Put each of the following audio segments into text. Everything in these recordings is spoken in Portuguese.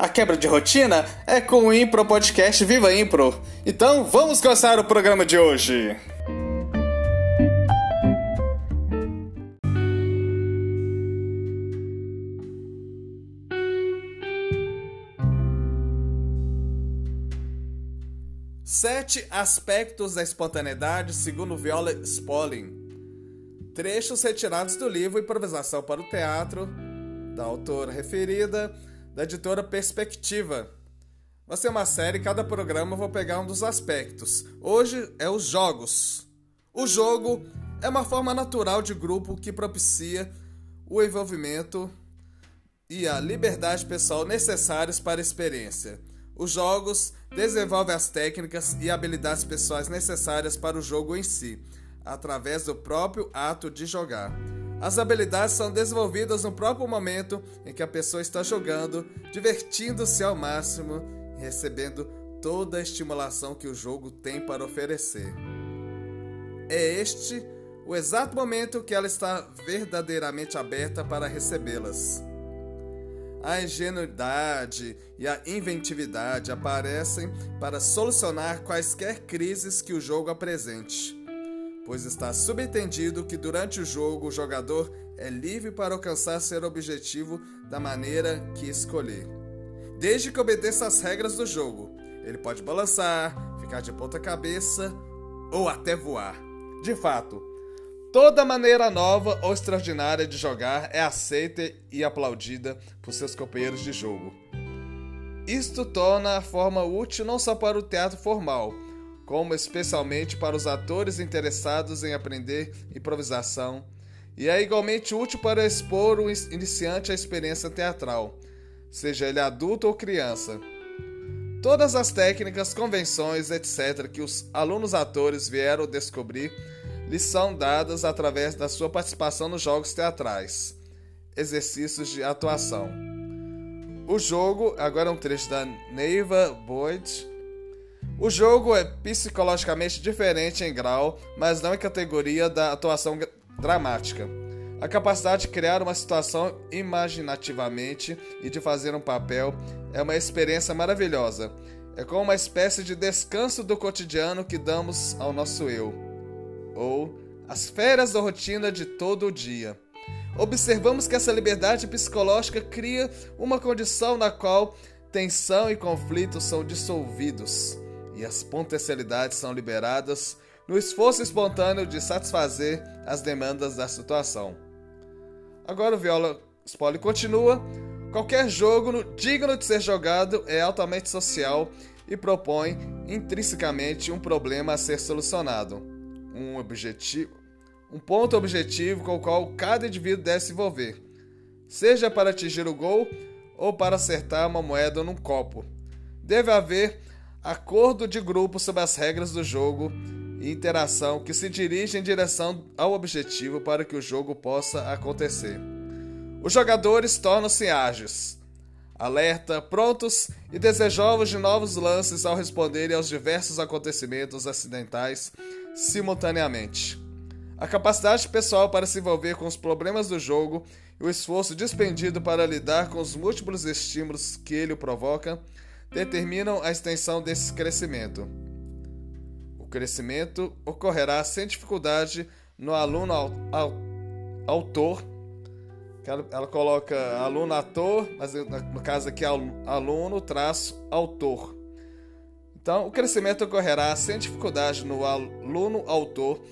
A quebra de rotina é com o Impro Podcast Viva Impro. Então vamos começar o programa de hoje. Sete aspectos da espontaneidade segundo Viola Spolin. Trechos retirados do livro Improvisação para o Teatro, da autora referida, da editora Perspectiva. Vai ser uma série, cada programa eu vou pegar um dos aspectos. Hoje é os jogos. O jogo é uma forma natural de grupo que propicia o envolvimento e a liberdade pessoal necessários para a experiência. Os jogos desenvolvem as técnicas e habilidades pessoais necessárias para o jogo em si, através do próprio ato de jogar. As habilidades são desenvolvidas no próprio momento em que a pessoa está jogando, divertindo-se ao máximo e recebendo toda a estimulação que o jogo tem para oferecer. É este o exato momento que ela está verdadeiramente aberta para recebê-las. A ingenuidade e a inventividade aparecem para solucionar quaisquer crises que o jogo apresente pois está subentendido que durante o jogo o jogador é livre para alcançar seu objetivo da maneira que escolher. Desde que obedeça às regras do jogo, ele pode balançar, ficar de ponta cabeça ou até voar. De fato, toda maneira nova ou extraordinária de jogar é aceita e aplaudida por seus companheiros de jogo. Isto torna a forma útil não só para o teatro formal, como especialmente para os atores interessados em aprender improvisação, e é igualmente útil para expor o iniciante à experiência teatral, seja ele adulto ou criança. Todas as técnicas, convenções, etc., que os alunos atores vieram descobrir lhes são dadas através da sua participação nos jogos teatrais, exercícios de atuação. O jogo, agora é um trecho da Neiva Boyd, o jogo é psicologicamente diferente em grau, mas não em categoria da atuação dramática. A capacidade de criar uma situação imaginativamente e de fazer um papel é uma experiência maravilhosa. É como uma espécie de descanso do cotidiano que damos ao nosso eu, ou as férias da rotina de todo o dia. Observamos que essa liberdade psicológica cria uma condição na qual tensão e conflito são dissolvidos e as potencialidades são liberadas no esforço espontâneo de satisfazer as demandas da situação. Agora o Viola Spoli continua. Qualquer jogo digno de ser jogado é altamente social e propõe intrinsecamente um problema a ser solucionado, um objetivo, um ponto objetivo com o qual cada indivíduo deve se envolver, seja para atingir o gol ou para acertar uma moeda num copo. Deve haver acordo de grupo sobre as regras do jogo e interação que se dirige em direção ao objetivo para que o jogo possa acontecer. Os jogadores tornam-se ágeis, alerta, prontos e desejosos de novos lances ao responderem aos diversos acontecimentos acidentais simultaneamente. A capacidade pessoal para se envolver com os problemas do jogo e o esforço despendido para lidar com os múltiplos estímulos que ele provoca determinam a extensão desse crescimento. O crescimento ocorrerá sem dificuldade no aluno autor. Ela, ela coloca aluno ator, mas no caso aqui aluno traço autor. Então, o crescimento ocorrerá sem dificuldade no aluno autor,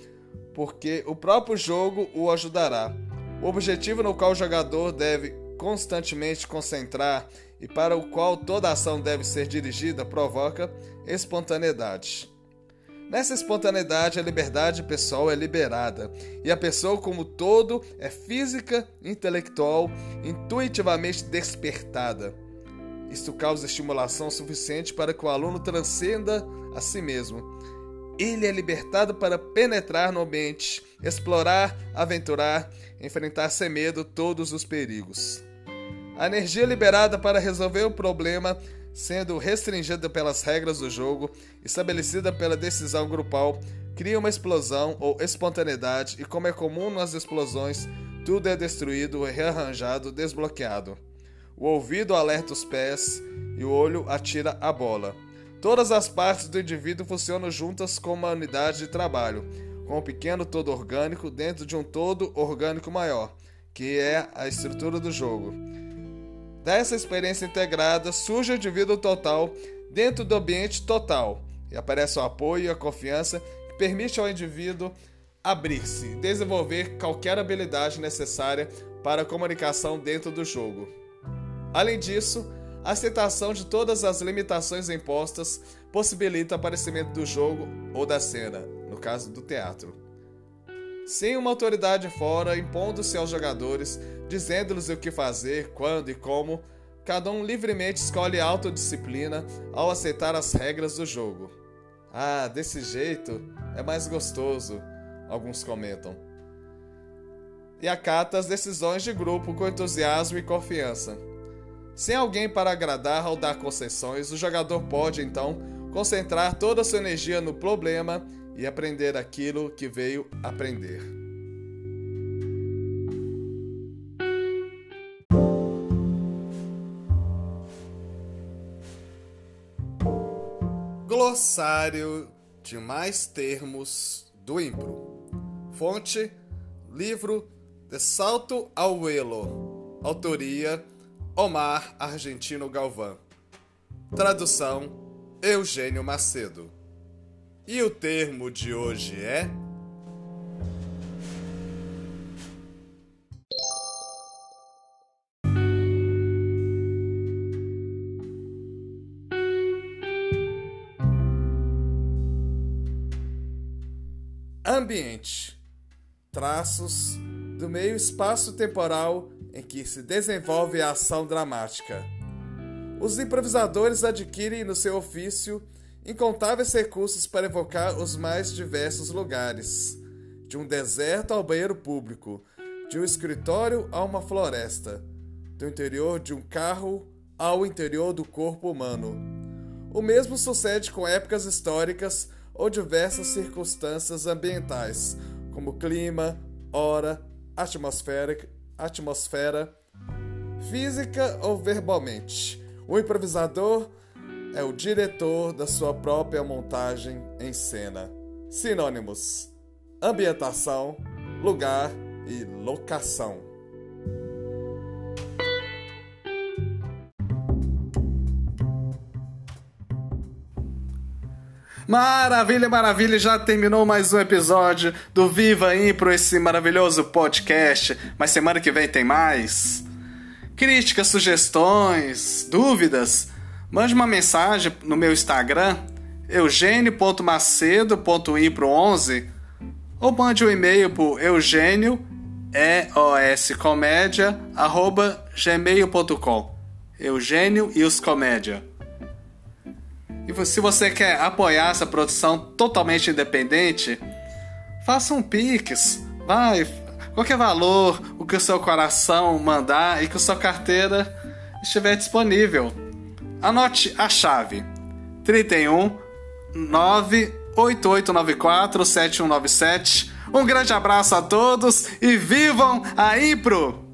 porque o próprio jogo o ajudará. O objetivo no qual o jogador deve constantemente concentrar e para o qual toda ação deve ser dirigida provoca espontaneidade. Nessa espontaneidade, a liberdade pessoal é liberada e a pessoa, como todo, é física, intelectual, intuitivamente despertada. Isto causa estimulação suficiente para que o aluno transcenda a si mesmo. Ele é libertado para penetrar no ambiente, explorar, aventurar, enfrentar sem medo todos os perigos. A energia liberada para resolver o problema, sendo restringida pelas regras do jogo, estabelecida pela decisão grupal, cria uma explosão ou espontaneidade, e como é comum nas explosões, tudo é destruído, rearranjado, desbloqueado. O ouvido alerta os pés e o olho atira a bola. Todas as partes do indivíduo funcionam juntas como uma unidade de trabalho, com um pequeno todo orgânico dentro de um todo orgânico maior, que é a estrutura do jogo. Dessa experiência integrada surge o indivíduo total dentro do ambiente total, e aparece o apoio e a confiança que permite ao indivíduo abrir-se desenvolver qualquer habilidade necessária para a comunicação dentro do jogo. Além disso, a aceitação de todas as limitações impostas possibilita o aparecimento do jogo ou da cena, no caso do teatro. Sem uma autoridade fora impondo-se aos jogadores, dizendo-lhes o que fazer, quando e como, cada um livremente escolhe autodisciplina ao aceitar as regras do jogo. Ah, desse jeito é mais gostoso, alguns comentam. E acata as decisões de grupo com entusiasmo e confiança. Sem alguém para agradar ou dar concessões, o jogador pode então concentrar toda a sua energia no problema e aprender aquilo que veio aprender. Glossário de mais termos do Impro. Fonte: livro De Salto ao Elo. Autoria: Omar Argentino Galvão. Tradução: Eugênio Macedo. E o termo de hoje é. Ambiente. Traços do meio espaço temporal em que se desenvolve a ação dramática. Os improvisadores adquirem no seu ofício incontáveis recursos para evocar os mais diversos lugares, de um deserto ao banheiro público, de um escritório a uma floresta, do interior de um carro ao interior do corpo humano. O mesmo sucede com épocas históricas ou diversas circunstâncias ambientais, como clima, hora, atmosfera, atmosfera, física ou verbalmente. O improvisador é o diretor da sua própria montagem em cena. Sinônimos: ambientação, lugar e locação. Maravilha, maravilha, já terminou mais um episódio do Viva Impro, esse maravilhoso podcast. Mas semana que vem tem mais. Críticas, sugestões, dúvidas? Mande uma mensagem no meu Instagram, eugênio.macedo.impro11 ou mande um e-mail por eugênio, eoscomédia, arroba gmail.com. Eugênio e os comédia. E se você quer apoiar essa produção totalmente independente, faça um Pix. Vai, qualquer valor, o que o seu coração mandar e que a sua carteira estiver disponível. Anote a chave: 31 98894 7197. Um grande abraço a todos e vivam a Impro!